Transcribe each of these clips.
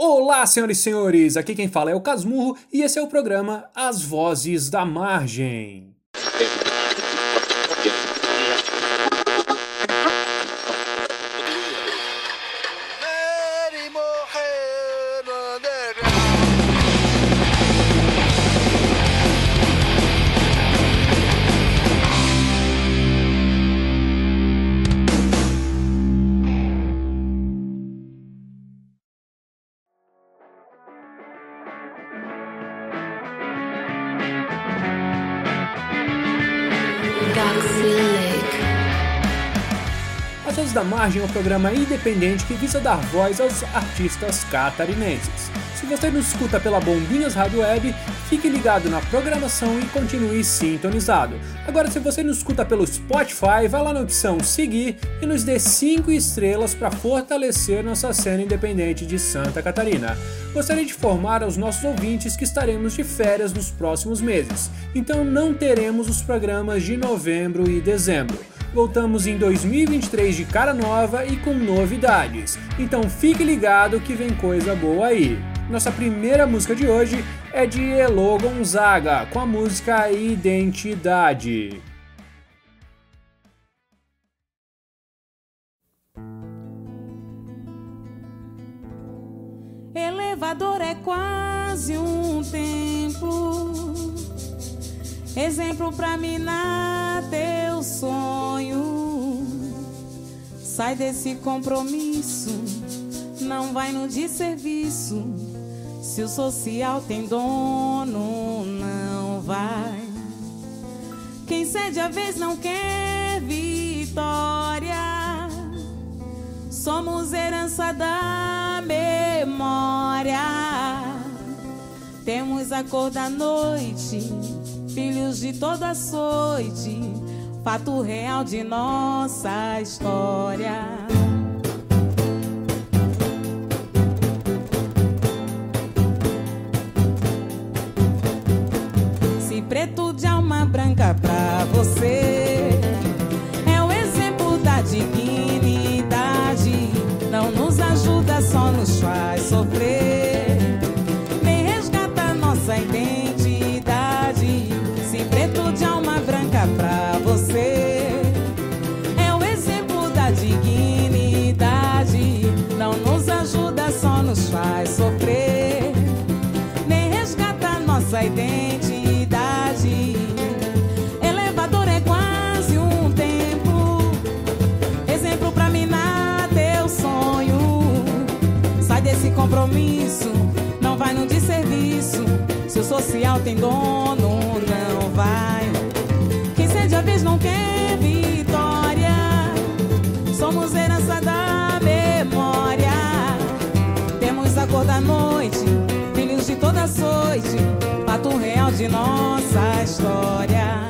Olá, senhoras e senhores! Aqui quem fala é o Casmurro e esse é o programa As Vozes da Margem. Margem é um programa independente que visa dar voz aos artistas catarinenses. Se você nos escuta pela Bombinhas Rádio Web, fique ligado na programação e continue sintonizado. Agora, se você nos escuta pelo Spotify, vá lá na opção seguir e nos dê 5 estrelas para fortalecer nossa cena independente de Santa Catarina. Gostaria de informar aos nossos ouvintes que estaremos de férias nos próximos meses, então não teremos os programas de novembro e dezembro voltamos em 2023 de cara nova e com novidades. Então fique ligado que vem coisa boa aí. Nossa primeira música de hoje é de Elo Gonzaga, com a música Identidade. Elevador é quase um tempo, exemplo pra minar teu sonho. Sai desse compromisso, não vai no desserviço. Se o social tem dono, não vai. Quem cede a vez não quer vitória. Somos herança da memória. Temos a cor da noite, filhos de toda sorte, fato real de nossa história. Se preto de alma branca pra você compromisso, não vai no desserviço. Se o social tem dono, não vai. Quem cede a vez não quer vitória. Somos herança da memória. Temos a cor da noite, filhos de toda sorte, fato real de nossa história.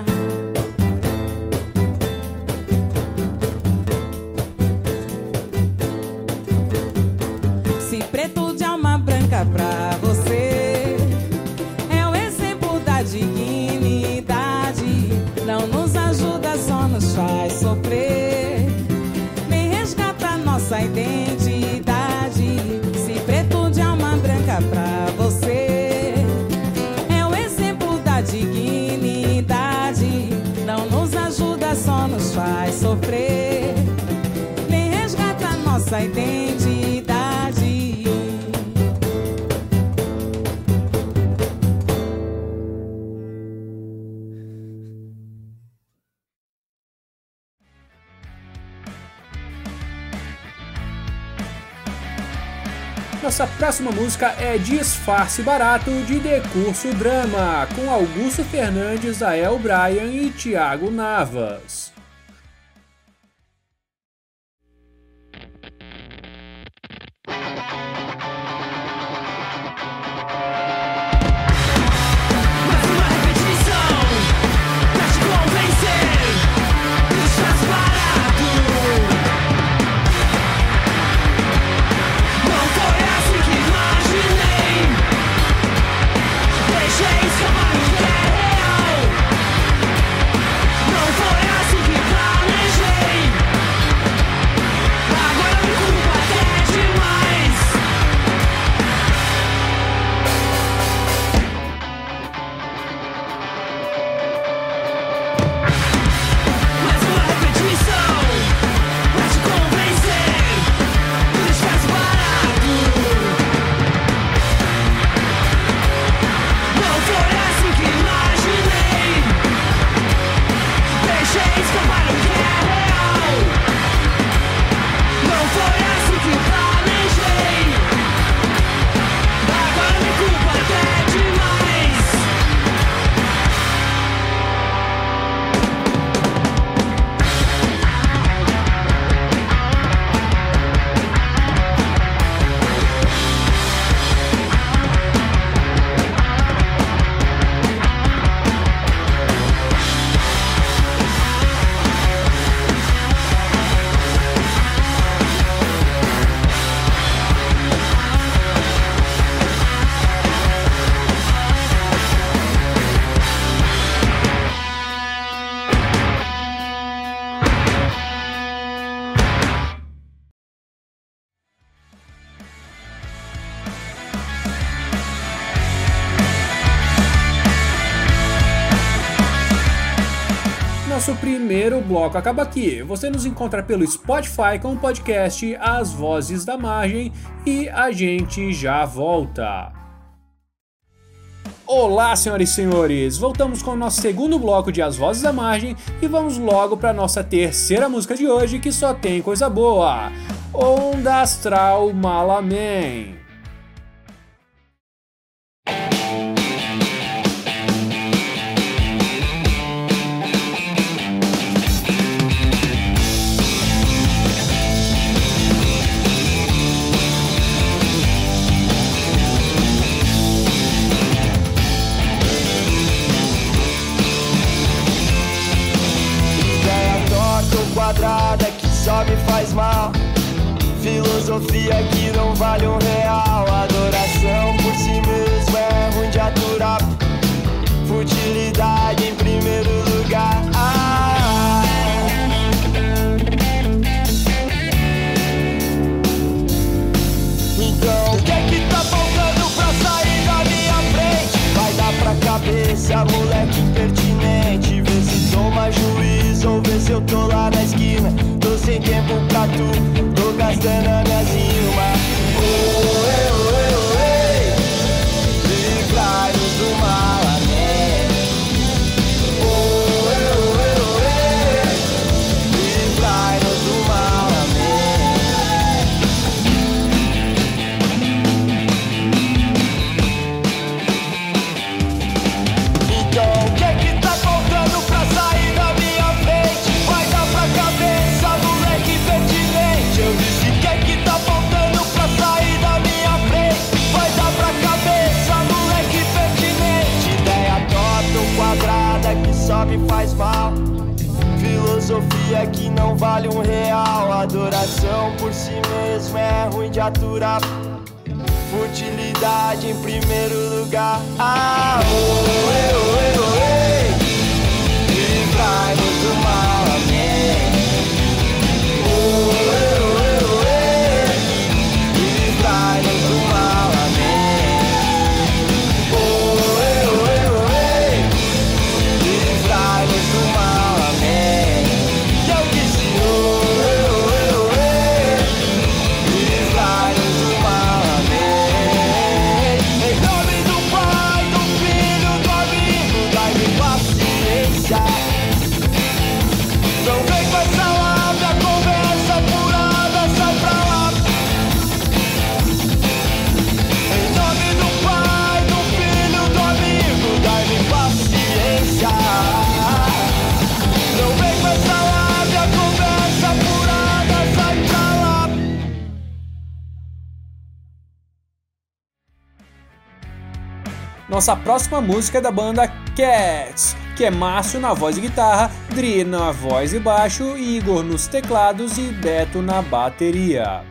Próxima música é Disfarce Barato de Decurso Drama, com Augusto Fernandes, Ael Bryan e Thiago Navas. Bloco acaba aqui. Você nos encontra pelo Spotify com o podcast As Vozes da Margem e a gente já volta. Olá, senhoras e senhores! Voltamos com o nosso segundo bloco de As Vozes da Margem e vamos logo para nossa terceira música de hoje que só tem coisa boa: Onda Astral Malaman. Me faz mal. Filosofia que não vale um real. Adoração por si mesmo é ruim de aturar. Futilidade em primeiro lugar. Sem tempo pra tu, tô gastando a Filosofia que não vale um real. Adoração por si mesmo é ruim de aturar. Futilidade em primeiro lugar. Ah, oh, oh, ei, oh, Nossa próxima música é da banda Cats, que é Márcio na voz e guitarra, Dri na voz e baixo, Igor nos teclados e Beto na bateria.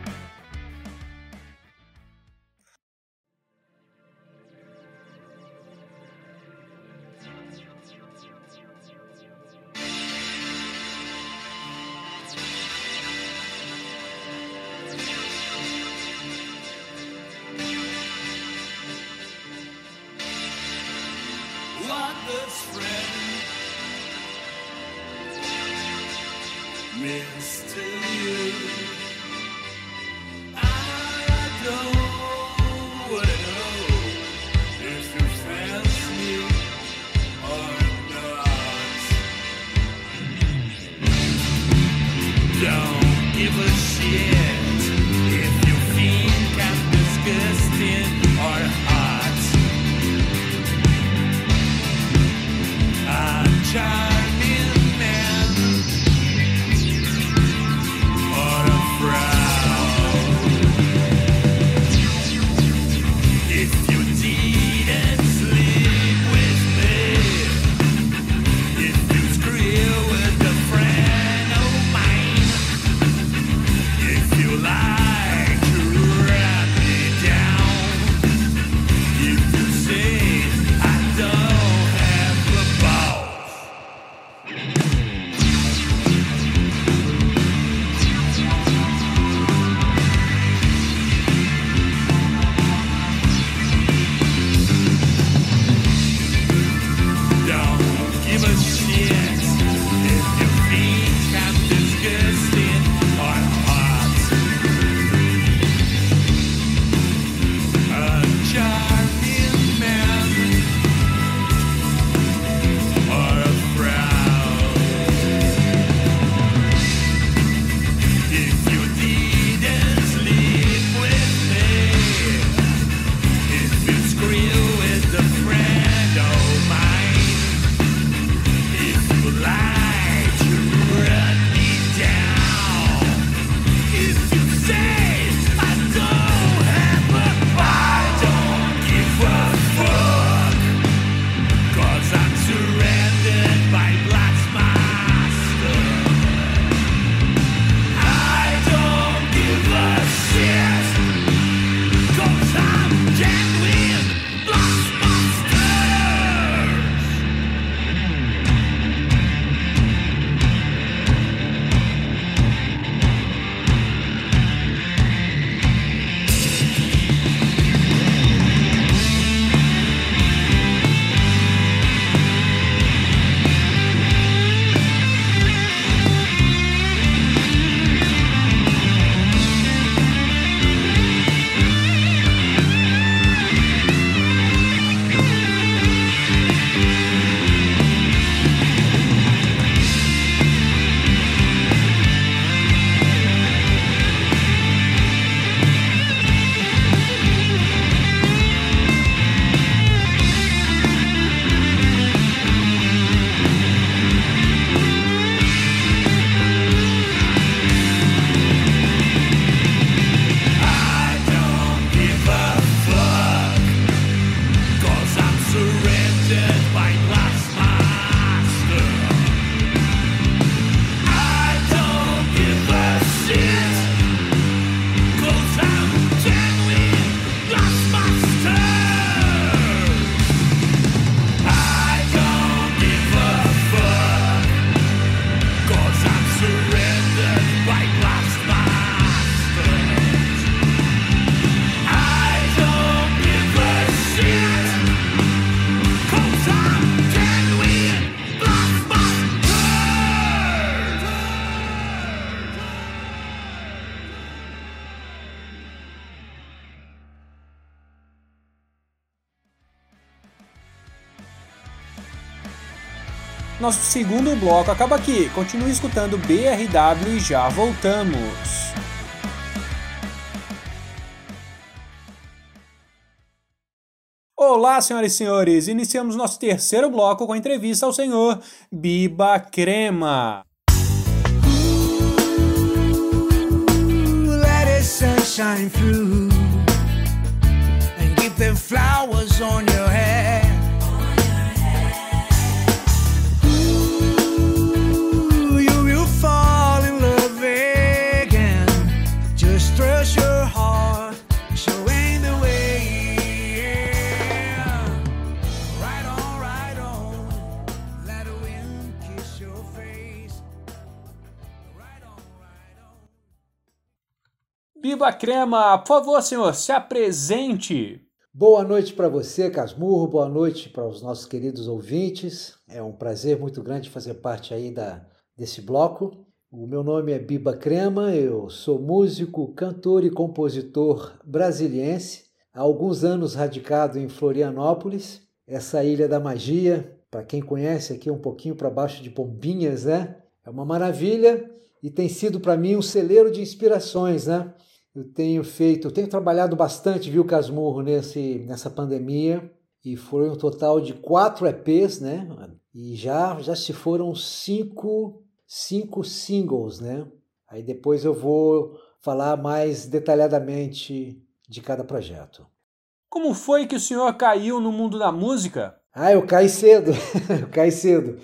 Nosso segundo bloco acaba aqui. Continue escutando BRW e já voltamos. Olá, senhoras e senhores! Iniciamos nosso terceiro bloco com a entrevista ao senhor Biba Crema. let Biba Crema, por favor, senhor, se apresente. Boa noite para você, Casmurro. Boa noite para os nossos queridos ouvintes. É um prazer muito grande fazer parte aí da, desse bloco. O meu nome é Biba Crema, eu sou músico, cantor e compositor brasiliense. Há alguns anos radicado em Florianópolis, essa ilha da magia. Para quem conhece aqui um pouquinho para baixo de Bombinhas, né? É uma maravilha e tem sido para mim um celeiro de inspirações, né? Eu tenho feito, eu tenho trabalhado bastante, viu, Casmurro, nesse, nessa pandemia, e foi um total de quatro EPs, né? E já, já se foram cinco, cinco singles, né? Aí depois eu vou falar mais detalhadamente de cada projeto. Como foi que o senhor caiu no mundo da música? Ah, eu caí cedo, eu caí cedo.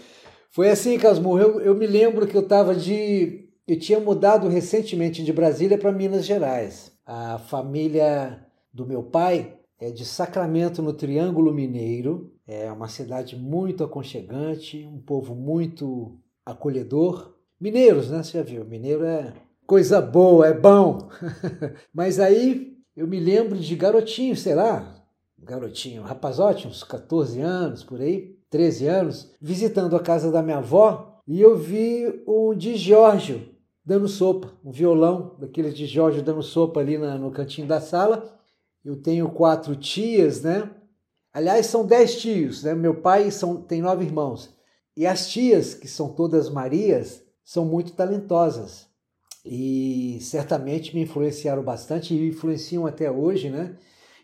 Foi assim, Casmurro, eu, eu me lembro que eu estava de... Eu tinha mudado recentemente de Brasília para Minas Gerais. A família do meu pai é de Sacramento, no Triângulo Mineiro. É uma cidade muito aconchegante, um povo muito acolhedor. Mineiros, né? Você já viu, mineiro é coisa boa, é bom. Mas aí eu me lembro de garotinho, sei lá, garotinho, rapazote, uns 14 anos por aí, 13 anos, visitando a casa da minha avó e eu vi um de Giorgio dando sopa, um violão daqueles de Giorgio dando sopa ali na, no cantinho da sala. Eu tenho quatro tias, né? Aliás, são dez tios, né? Meu pai são, tem nove irmãos. E as tias, que são todas Marias, são muito talentosas. E certamente me influenciaram bastante e influenciam até hoje, né?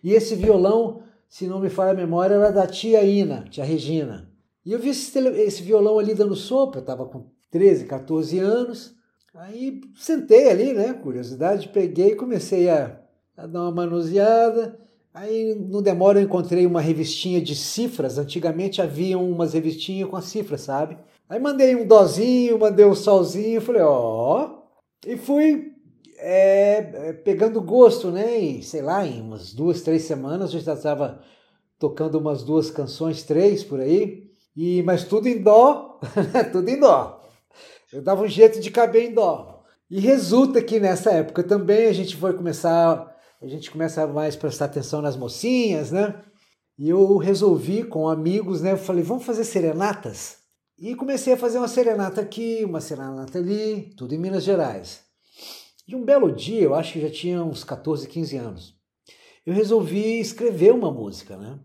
E esse violão, se não me falha a memória, era da tia Ina, tia Regina. E eu vi esse, esse violão ali dando sopa, eu estava com 13, 14 anos. Aí sentei ali, né? Curiosidade, peguei e comecei a, a dar uma manuseada. Aí no demora eu encontrei uma revistinha de cifras. Antigamente havia umas revistinhas com as cifras, sabe? Aí mandei um dozinho, mandei um solzinho, falei, ó. E fui é, é, pegando gosto, né? E sei lá, em umas duas, três semanas eu já estava tocando umas duas canções, três por aí. E, mas tudo em dó, tudo em dó. Eu dava um jeito de caber em dó. E resulta que nessa época também a gente foi começar, a gente começa a mais prestar atenção nas mocinhas, né? E eu resolvi com amigos, né? Eu falei, vamos fazer serenatas? E comecei a fazer uma serenata aqui, uma serenata ali, tudo em Minas Gerais. E um belo dia, eu acho que já tinha uns 14, 15 anos, eu resolvi escrever uma música, né?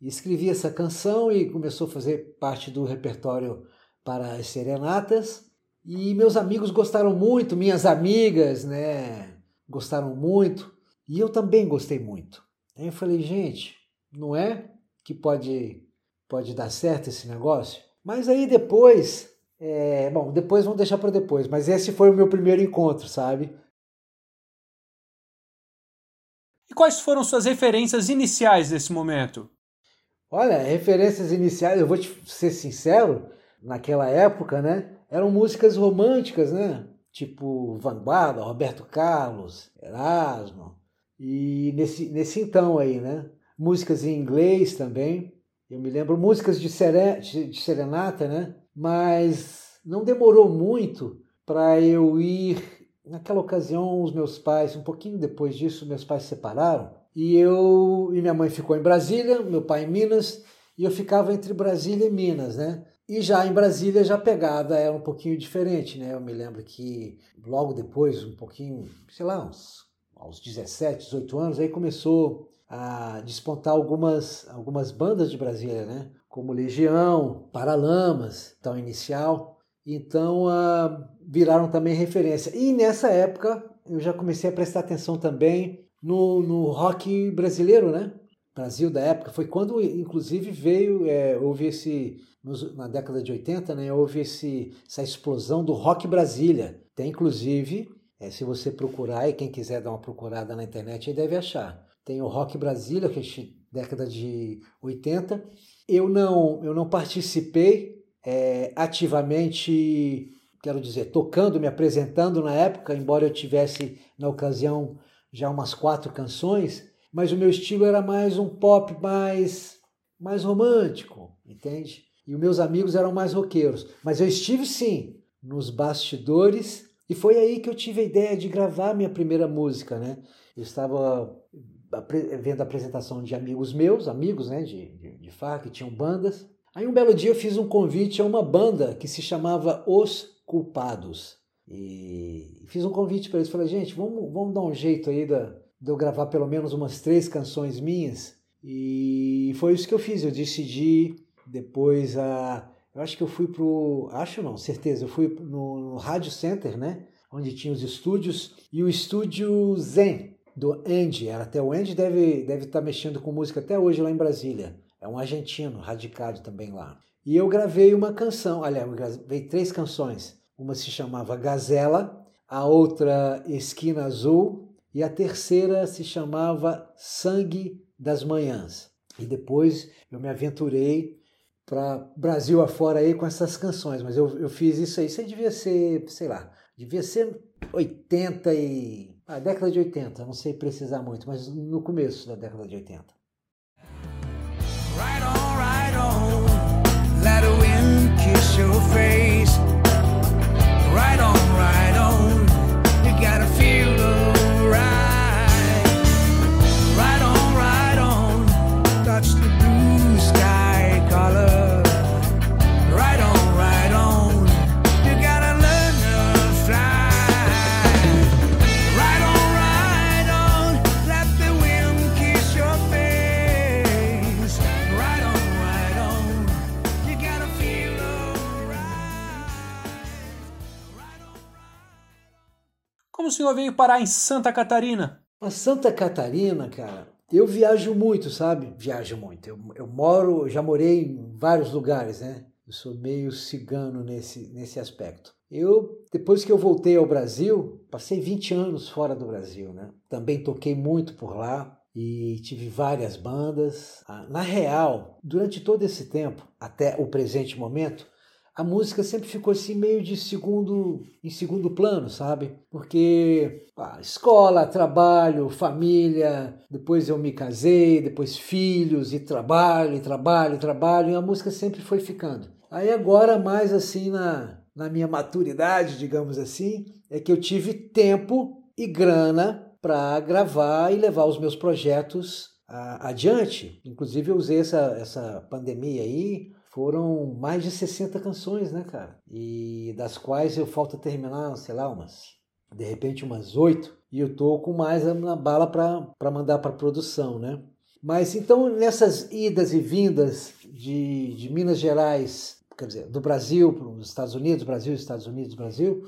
E escrevi essa canção e começou a fazer parte do repertório para as serenatas. E meus amigos gostaram muito, minhas amigas, né, gostaram muito, e eu também gostei muito. Aí eu falei, gente, não é que pode pode dar certo esse negócio? Mas aí depois, é, bom, depois vamos deixar para depois, mas esse foi o meu primeiro encontro, sabe? E quais foram suas referências iniciais nesse momento? Olha, referências iniciais, eu vou te ser sincero, naquela época, né? Eram músicas românticas, né? Tipo Vanguarda, Roberto Carlos, Erasmo. E nesse, nesse então aí, né? Músicas em inglês também. Eu me lembro músicas de, sere, de serenata, né? Mas não demorou muito para eu ir. Naquela ocasião, os meus pais, um pouquinho depois disso, meus pais se separaram. E eu e minha mãe ficou em Brasília, meu pai em Minas, e eu ficava entre Brasília e Minas, né? E já em Brasília já a pegada era um pouquinho diferente, né? Eu me lembro que logo depois, um pouquinho, sei lá, uns, aos 17, 18 anos, aí começou a despontar algumas, algumas bandas de Brasília, né? como Legião, Paralamas, então inicial. Então ah, viraram também referência. E nessa época eu já comecei a prestar atenção também no, no rock brasileiro, né? Brasil da época. Foi quando, inclusive, veio, é, houve esse, na década de 80, né? Houve esse, essa explosão do rock Brasília. Tem, inclusive, é, se você procurar, e quem quiser dar uma procurada na internet, aí deve achar. Tem o Rock Brasília, que é década de 80. Eu não, eu não participei é, ativamente, quero dizer, tocando, me apresentando na época, embora eu tivesse na ocasião já umas quatro canções, mas o meu estilo era mais um pop mais, mais romântico, entende? E os meus amigos eram mais roqueiros. Mas eu estive sim nos bastidores e foi aí que eu tive a ideia de gravar minha primeira música, né? Eu estava vendo a apresentação de amigos meus, amigos né, de, de, de farra, que tinham bandas. Aí um belo dia eu fiz um convite a uma banda que se chamava Os Culpados. E fiz um convite para eles. Falei, gente, vamos, vamos dar um jeito aí da, de eu gravar pelo menos umas três canções minhas. E foi isso que eu fiz. Eu decidi depois a. Eu acho que eu fui pro. Acho não, certeza. Eu fui no, no Rádio Center, né? Onde tinha os estúdios. E o estúdio Zen, do Andy. Era até o Andy deve deve estar mexendo com música até hoje lá em Brasília. É um argentino, radicado também lá. E eu gravei uma canção, aliás, eu gravei três canções. Uma se chamava Gazela, a outra Esquina Azul e a terceira se chamava Sangue das Manhãs. E depois eu me aventurei para Brasil afora aí com essas canções, mas eu, eu fiz isso aí, isso aí devia ser, sei lá, devia ser 80 e... a década de 80, não sei precisar muito, mas no começo da década de 80. Right on, right on. Let the wind kiss your face. Right on, senhor veio parar em Santa Catarina? Mas Santa Catarina, cara, eu viajo muito, sabe? Viajo muito. Eu, eu moro, já morei em vários lugares, né? Eu sou meio cigano nesse, nesse aspecto. Eu, depois que eu voltei ao Brasil, passei 20 anos fora do Brasil, né? Também toquei muito por lá e tive várias bandas. Ah, Na real, durante todo esse tempo, até o presente momento, a música sempre ficou assim meio de segundo em segundo plano, sabe? Porque ah, escola, trabalho, família, depois eu me casei, depois filhos e trabalho, e trabalho, e trabalho, e a música sempre foi ficando. Aí agora mais assim na na minha maturidade, digamos assim, é que eu tive tempo e grana para gravar e levar os meus projetos ah, adiante. Inclusive eu usei essa, essa pandemia aí foram mais de 60 canções, né, cara? E das quais eu falta terminar, sei lá, umas, de repente umas oito, e eu tô com mais na bala para mandar para produção, né? Mas então nessas idas e vindas de, de Minas Gerais, quer dizer, do Brasil para os Estados Unidos, Brasil, Estados Unidos, Brasil,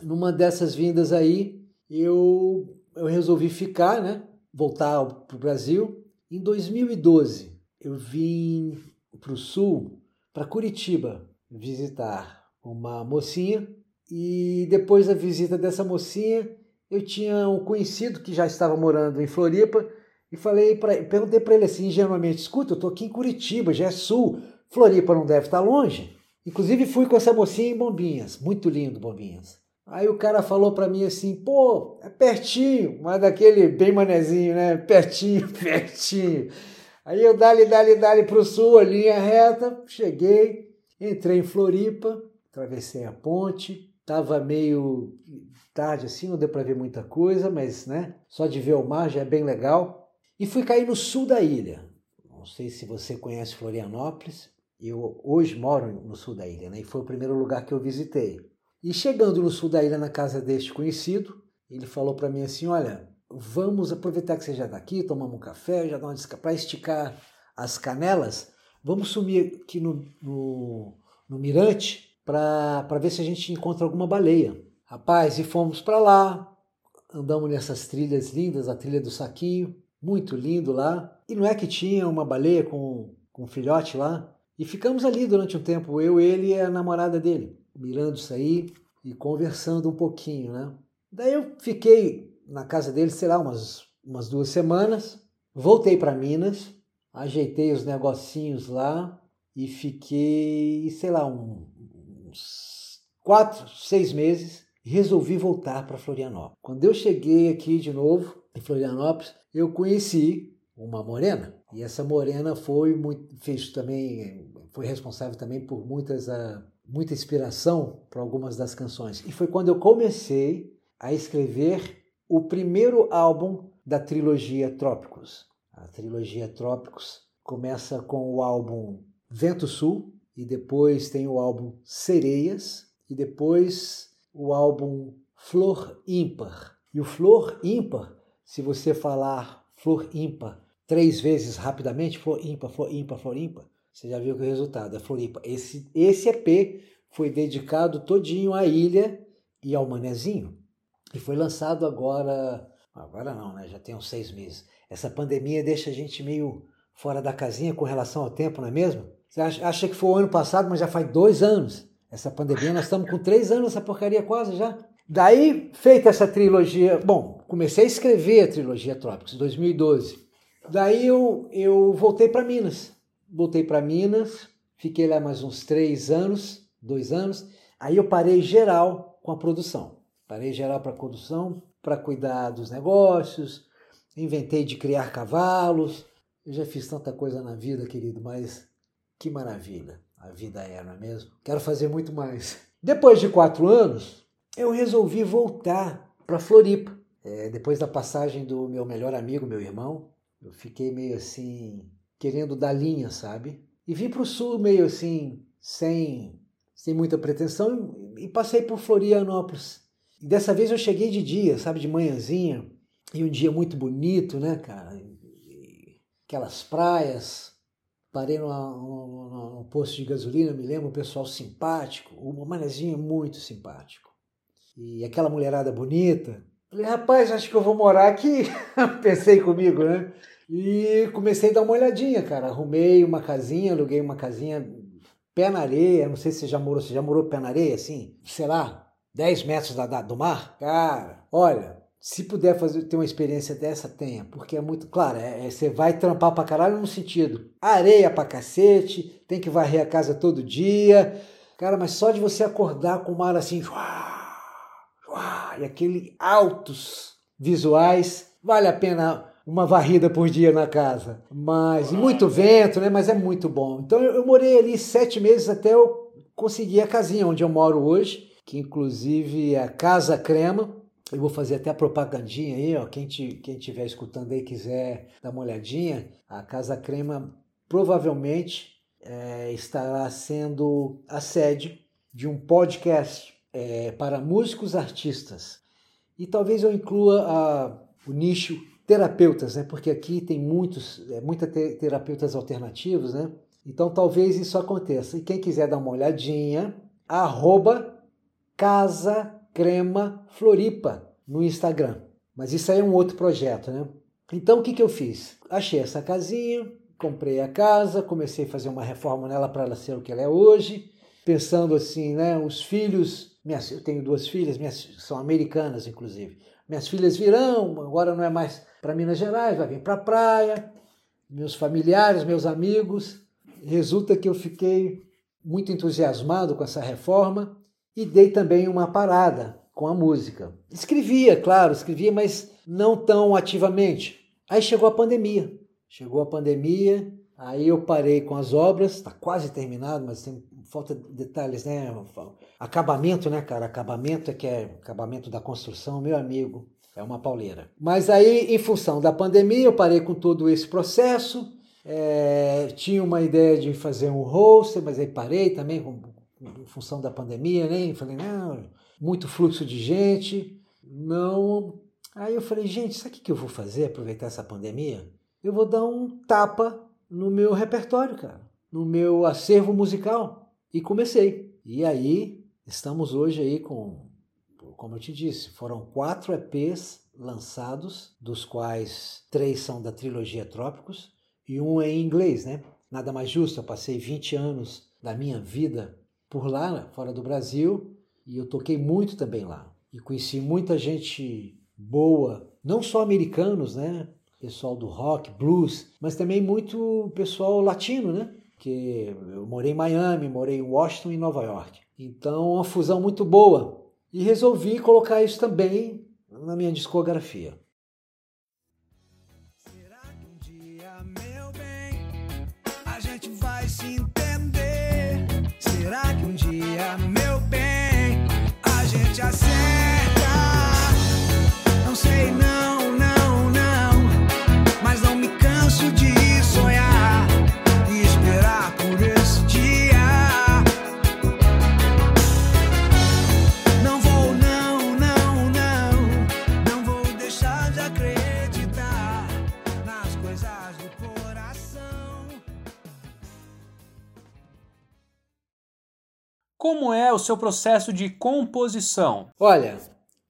numa dessas vindas aí, eu, eu resolvi ficar, né? Voltar para o Brasil. Em 2012, eu vim para o sul, para Curitiba, visitar uma mocinha. E depois da visita dessa mocinha, eu tinha um conhecido que já estava morando em Floripa e falei para, perguntei para ele assim ingenuamente: escuta, eu estou aqui em Curitiba, já é sul, Floripa não deve estar longe. Inclusive fui com essa mocinha em Bombinhas, muito lindo Bombinhas. Aí o cara falou para mim assim: pô, é pertinho, mas daquele bem manezinho, né? Pertinho, pertinho. Aí eu dali, dali, dali para o sul, a linha reta, cheguei, entrei em Floripa, atravessei a ponte, estava meio tarde assim, não deu para ver muita coisa, mas né, só de ver o mar já é bem legal. E fui cair no sul da ilha. Não sei se você conhece Florianópolis, eu hoje moro no sul da ilha, né? E foi o primeiro lugar que eu visitei. E chegando no sul da ilha, na casa deste conhecido, ele falou para mim assim: Olha, vamos aproveitar que você já está aqui, tomamos um café, já dá uma para esticar as canelas, vamos sumir aqui no, no, no Mirante para ver se a gente encontra alguma baleia. Rapaz, e fomos para lá, andamos nessas trilhas lindas, a trilha do Saquinho, muito lindo lá. E não é que tinha uma baleia com, com um filhote lá? E ficamos ali durante um tempo, eu, ele e a namorada dele, mirando isso aí e conversando um pouquinho, né? Daí eu fiquei na casa dele, sei lá, umas, umas duas semanas, voltei para Minas, ajeitei os negocinhos lá e fiquei, sei lá, um, uns quatro, seis meses resolvi voltar para Florianópolis. Quando eu cheguei aqui de novo em Florianópolis, eu conheci uma morena. E essa morena foi muito, fez também foi responsável também por muitas uh, muita inspiração para algumas das canções. E foi quando eu comecei a escrever o primeiro álbum da trilogia Trópicos. A trilogia Trópicos começa com o álbum Vento Sul e depois tem o álbum Sereias e depois o álbum Flor Ímpar. E o Flor Ímpar, se você falar Flor Ímpar três vezes rapidamente, Flor Ímpar, Flor Ímpar, Flor Ímpar, você já viu que o resultado é Flor Ímpar. Esse, esse EP foi dedicado todinho à ilha e ao manezinho. E foi lançado agora, agora não, né? Já tem uns seis meses. Essa pandemia deixa a gente meio fora da casinha com relação ao tempo, não é mesmo? Você acha que foi o ano passado, mas já faz dois anos. Essa pandemia, nós estamos com três anos, essa porcaria quase já. Daí, feita essa trilogia, bom, comecei a escrever a trilogia Trópicos, em 2012. Daí eu, eu voltei para Minas. Voltei para Minas, fiquei lá mais uns três anos, dois anos. Aí eu parei geral com a produção. Parei geral para a produção, para cuidar dos negócios, inventei de criar cavalos. Eu já fiz tanta coisa na vida, querido, mas que maravilha a vida é, não é mesmo? Quero fazer muito mais. Depois de quatro anos, eu resolvi voltar para Floripa. É, depois da passagem do meu melhor amigo, meu irmão, eu fiquei meio assim, querendo dar linha, sabe? E vim para o sul meio assim, sem, sem muita pretensão, e passei por Florianópolis. E dessa vez eu cheguei de dia, sabe, de manhãzinha, e um dia muito bonito, né, cara? Aquelas praias, Parei num posto de gasolina, me lembro, um pessoal simpático, o manezinho muito simpático. E aquela mulherada bonita. Falei, rapaz, acho que eu vou morar aqui. Pensei comigo, né? E comecei a dar uma olhadinha, cara. Arrumei uma casinha, aluguei uma casinha pé na areia. Não sei se você já morou, você já morou pé na areia, assim? Sei lá, 10 metros da, da, do mar? Cara, olha, se puder fazer, ter uma experiência dessa, tenha, porque é muito claro, é, é, você vai trampar pra caralho no sentido areia pra cacete, tem que varrer a casa todo dia, cara, mas só de você acordar com o mar assim, uá, uá, e aquele altos visuais, vale a pena uma varrida por dia na casa, mas muito vento, né? Mas é muito bom. Então eu, eu morei ali sete meses até eu conseguir a casinha onde eu moro hoje, que inclusive é a Casa Crema eu vou fazer até a propagandinha aí, ó. Quem, te, estiver escutando aí quiser dar uma olhadinha, a Casa Crema provavelmente é, estará sendo a sede de um podcast é, para músicos artistas. E talvez eu inclua a, o nicho terapeutas, né? Porque aqui tem muitos, é, muitas terapeutas alternativos, né? Então talvez isso aconteça. E quem quiser dar uma olhadinha, arroba Casa Crema Floripa no Instagram. Mas isso aí é um outro projeto, né? Então o que, que eu fiz? Achei essa casinha, comprei a casa, comecei a fazer uma reforma nela para ela ser o que ela é hoje, pensando assim, né? Os filhos, minhas, eu tenho duas filhas, minhas são americanas inclusive. Minhas filhas virão, agora não é mais para Minas Gerais, vai vir para a praia. Meus familiares, meus amigos. Resulta que eu fiquei muito entusiasmado com essa reforma e dei também uma parada com a música. Escrevia, claro, escrevia, mas não tão ativamente. Aí chegou a pandemia. Chegou a pandemia, aí eu parei com as obras, está quase terminado, mas tem falta de detalhes, né? Acabamento, né, cara? Acabamento é que é acabamento da construção, meu amigo, é uma pauleira. Mas aí, em função da pandemia, eu parei com todo esse processo. É, tinha uma ideia de fazer um roster, mas aí parei também em função da pandemia, né? Falei, não, muito fluxo de gente, não. Aí eu falei, gente, sabe o que eu vou fazer, aproveitar essa pandemia? Eu vou dar um tapa no meu repertório, cara. no meu acervo musical e comecei. E aí estamos hoje aí com, como eu te disse, foram quatro EPs lançados, dos quais três são da trilogia Trópicos e um é em inglês, né? Nada mais justo, eu passei 20 anos da minha vida por lá, fora do Brasil, e eu toquei muito também lá. E conheci muita gente boa, não só americanos, né? Pessoal do rock, blues, mas também muito pessoal latino, né? Que eu morei em Miami, morei em Washington e Nova York. Então, uma fusão muito boa. E resolvi colocar isso também na minha discografia. Como é o seu processo de composição? Olha,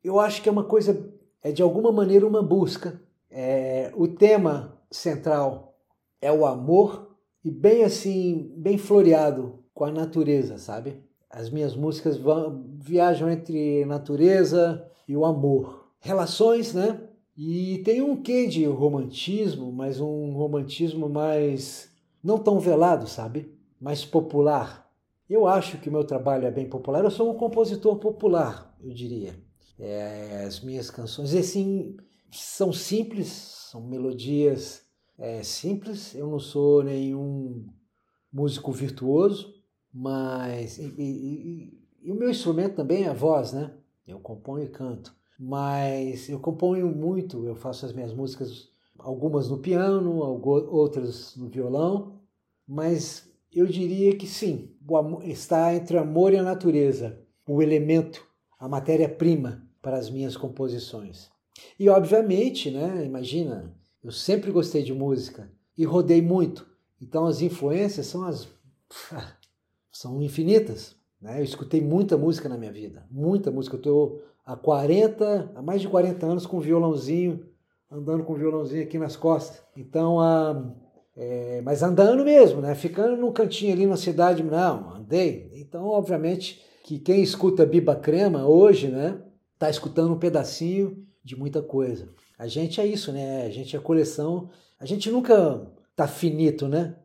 eu acho que é uma coisa, é de alguma maneira uma busca. É, o tema central é o amor e bem assim, bem floreado com a natureza, sabe? As minhas músicas vão, viajam entre natureza e o amor. Relações, né? E tem um quê de romantismo, mas um romantismo mais não tão velado, sabe? Mais popular. Eu acho que o meu trabalho é bem popular. Eu sou um compositor popular, eu diria. É, as minhas canções, assim, são simples, são melodias é, simples. Eu não sou nenhum músico virtuoso, mas e, e- e- o meu instrumento também é a voz, né? Eu componho e canto, mas eu componho muito. Eu faço as minhas músicas, algumas no piano, outras no violão, mas eu diria que sim, está entre o amor e a natureza, o elemento, a matéria-prima para as minhas composições. E obviamente, né, imagina, eu sempre gostei de música e rodei muito. Então as influências são as são infinitas, né? Eu escutei muita música na minha vida, muita música. Eu estou há 40, há mais de 40 anos com violãozinho, andando com violãozinho aqui nas costas. Então, ah, é, mas andando mesmo, né? Ficando num cantinho ali na cidade, não, andei. Então, obviamente, que quem escuta Biba Crema hoje, né? Tá escutando um pedacinho de muita coisa. A gente é isso, né? A gente é coleção. A gente nunca tá finito, né?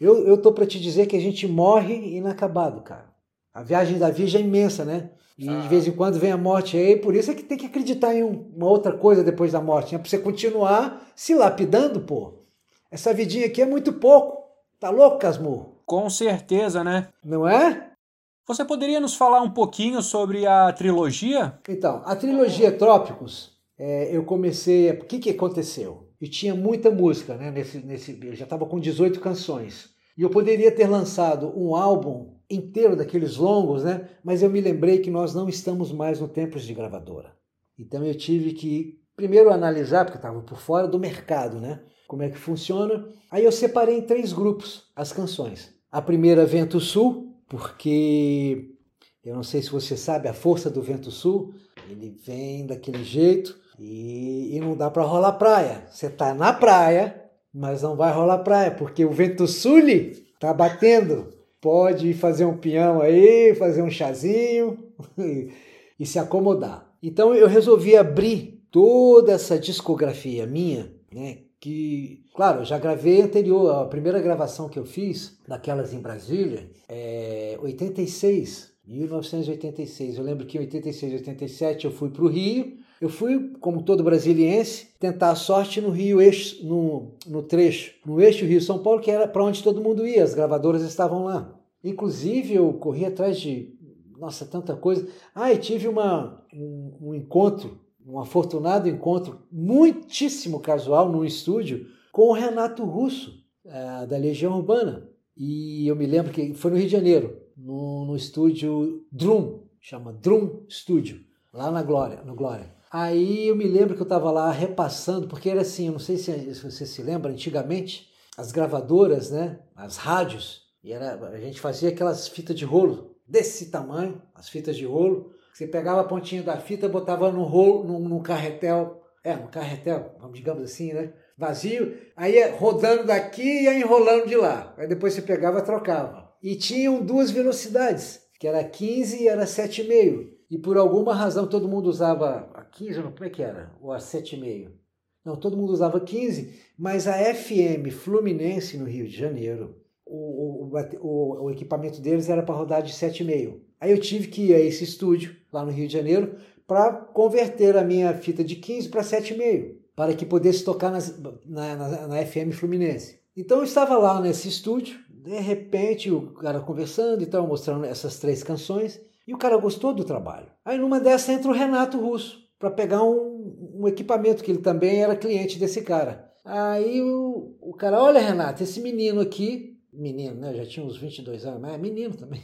Eu, eu tô para te dizer que a gente morre inacabado, cara. A viagem da vida é imensa, né? E de vez em quando vem a morte aí, por isso é que tem que acreditar em um- uma outra coisa depois da morte, né? Pra você continuar se lapidando, pô. Essa vidinha aqui é muito pouco. Tá louco, Casmurro? Com certeza, né? Não é? Você poderia nos falar um pouquinho sobre a trilogia? Então, a trilogia Trópicos, é, eu comecei. O que, que aconteceu? E tinha muita música, né? Nesse, nesse, eu já estava com 18 canções. E eu poderia ter lançado um álbum inteiro daqueles longos, né? Mas eu me lembrei que nós não estamos mais no tempos de gravadora. Então eu tive que primeiro analisar, porque estava por fora do mercado, né? Como é que funciona. Aí eu separei em três grupos as canções. A primeira, Vento Sul, porque eu não sei se você sabe a força do Vento Sul, ele vem daquele jeito e, e não dá para rolar praia. Você tá na praia, mas não vai rolar praia, porque o Vento Sul tá batendo. Pode fazer um pinhão aí, fazer um chazinho e se acomodar. Então eu resolvi abrir toda essa discografia minha, né? Que, claro, eu já gravei anterior, a primeira gravação que eu fiz, daquelas em Brasília, é 86, 1986. Eu lembro que em 86, 87 eu fui para o Rio. Eu fui, como todo brasiliense, tentar a sorte no Rio eixo, no, no trecho, no eixo Rio-São Paulo, que era para onde todo mundo ia, as gravadoras estavam lá. Inclusive, eu corri atrás de, nossa, tanta coisa. Ah, e tive uma, um, um encontro, um afortunado encontro, muitíssimo casual, num estúdio, com o Renato Russo, eh, da Legião Urbana. E eu me lembro que foi no Rio de Janeiro, no, no estúdio Drum, chama Drum Studio, lá na Glória, no Glória. Aí eu me lembro que eu estava lá repassando, porque era assim, eu não sei se, se você se lembra, antigamente as gravadoras, né? As rádios. E era, a gente fazia aquelas fitas de rolo desse tamanho, as fitas de rolo. Você pegava a pontinha da fita, botava no rolo, num, num carretel, é, um carretel, digamos assim, né? Vazio, aí rodando daqui e enrolando de lá. Aí depois você pegava trocava. E tinham duas velocidades, que era 15 e era 7,5. E por alguma razão todo mundo usava a 15, como é que era? Ou a 7,5? Não, todo mundo usava 15, mas a FM Fluminense no Rio de Janeiro, o, o, o, o equipamento deles era para rodar de 7,5. Aí eu tive que ir a esse estúdio, lá no Rio de Janeiro, para converter a minha fita de 15 para 7,5, para que pudesse tocar nas, na, na, na FM Fluminense. Então eu estava lá nesse estúdio, de repente o cara conversando e tal, mostrando essas três canções, e o cara gostou do trabalho. Aí numa dessa entra o Renato Russo para pegar um, um, equipamento, que ele também era cliente desse cara. Aí o, o cara, olha Renato, esse menino aqui, menino, né? Já tinha uns 22 anos, mas é menino também.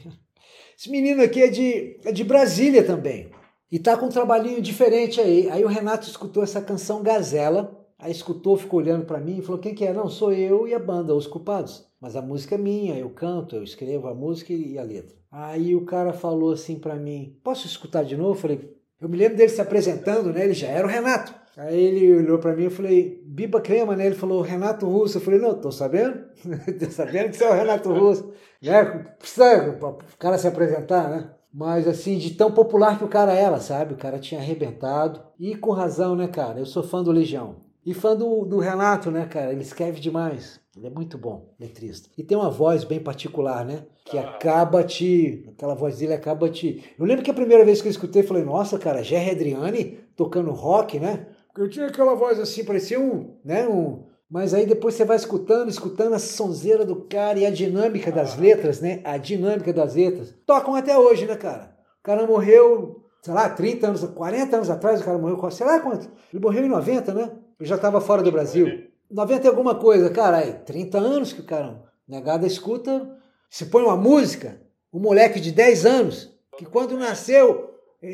Esse menino aqui é de, é de Brasília também. E tá com um trabalhinho diferente aí. Aí o Renato escutou essa canção Gazela, aí escutou, ficou olhando para mim e falou: quem que é? Não, sou eu e a banda, Os Culpados. Mas a música é minha, eu canto, eu escrevo a música e a letra. Aí o cara falou assim para mim: posso escutar de novo? Eu falei: eu me lembro dele se apresentando, né? Ele já era o Renato. Aí ele olhou para mim e falei, Biba Crema, né? Ele falou, Renato Russo. Eu falei, não, tô sabendo. tô sabendo que você é o Renato Russo. Né? Precisa o cara se apresentar, né? Mas assim, de tão popular que o cara era, sabe? O cara tinha arrebentado. E com razão, né, cara? Eu sou fã do Legião. E fã do, do Renato, né, cara? Ele escreve demais. Ele é muito bom, letrista. E tem uma voz bem particular, né? Que acaba te. Aquela voz dele acaba te. Eu lembro que a primeira vez que eu escutei, falei, nossa, cara, Jerry Adriani tocando rock, né? Eu tinha aquela voz assim, parecia um. né? Um. Mas aí depois você vai escutando, escutando a sonzeira do cara e a dinâmica das letras, né? A dinâmica das letras. Tocam até hoje, né, cara? O cara morreu, sei lá, 30 anos, 40 anos atrás, o cara morreu, sei lá quanto. Ele morreu em 90, né? Eu já estava fora do Brasil. 90 e alguma coisa, cara, aí, 30 anos que o cara negada escuta, se põe uma música, um moleque de 10 anos, que quando nasceu,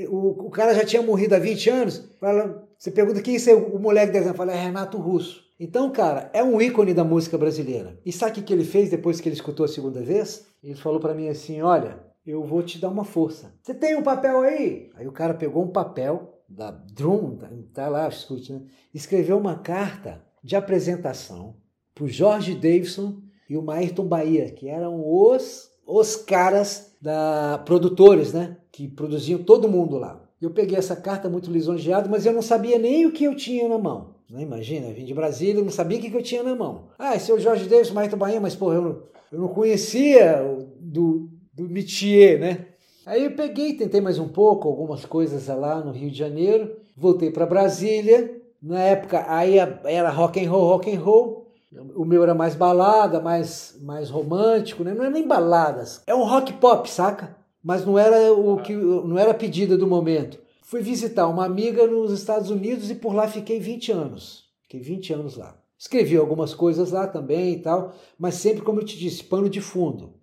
o, o cara já tinha morrido há 20 anos, fala, você pergunta quem é o moleque de 10 anos, fala, é Renato Russo. Então, cara, é um ícone da música brasileira. E sabe o que ele fez depois que ele escutou a segunda vez? Ele falou para mim assim, olha, eu vou te dar uma força. Você tem um papel aí? Aí o cara pegou um papel da Drum, tá, lá, escute, né? Escreveu uma carta de apresentação para o Jorge Davidson e o Mayrton Bahia, que eram os, os caras da produtores, né? Que produziam todo mundo lá. Eu peguei essa carta muito lisonjeado, mas eu não sabia nem o que eu tinha na mão. Não imagina, eu vim de Brasília, eu não sabia o que eu tinha na mão. Ah, esse é o Jorge Davidson, Mayrton Bahia, mas porra, eu não, eu não conhecia do, do métier, né? Aí eu peguei, tentei mais um pouco, algumas coisas lá no Rio de Janeiro, voltei para Brasília, na época aí era rock and roll, rock and roll. O meu era mais balada, mais, mais romântico, né? Não é nem baladas. É um rock pop, saca? Mas não era o que não era a pedida do momento. Fui visitar uma amiga nos Estados Unidos e por lá fiquei 20 anos. Fiquei 20 anos lá. Escrevi algumas coisas lá também e tal, mas sempre, como eu te disse, pano de fundo.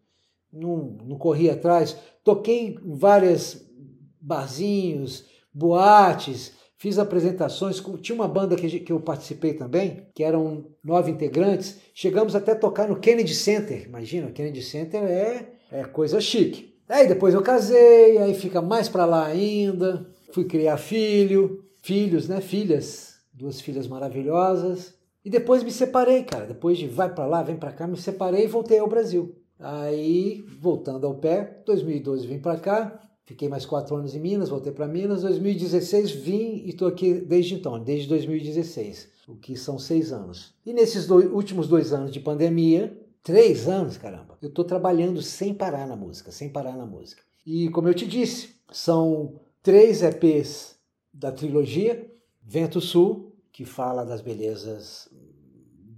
Não, não corri atrás. Toquei em várias barzinhos, boates, Fiz apresentações, tinha uma banda que, que eu participei também, que eram nove integrantes. Chegamos até a tocar no Kennedy Center. Imagina, o Kennedy Center é, é coisa chique. Aí depois eu casei, aí fica mais para lá ainda. Fui criar filho, filhos, né? Filhas, duas filhas maravilhosas. E depois me separei, cara. Depois de vai para lá, vem para cá, me separei e voltei ao Brasil. Aí, voltando ao pé, 2012 vim para cá, Fiquei mais quatro anos em Minas, voltei para Minas. 2016 vim e estou aqui desde então, desde 2016, o que são seis anos. E nesses dois, últimos dois anos de pandemia, três anos, caramba, eu estou trabalhando sem parar na música, sem parar na música. E como eu te disse, são três EPs da trilogia: Vento Sul, que fala das belezas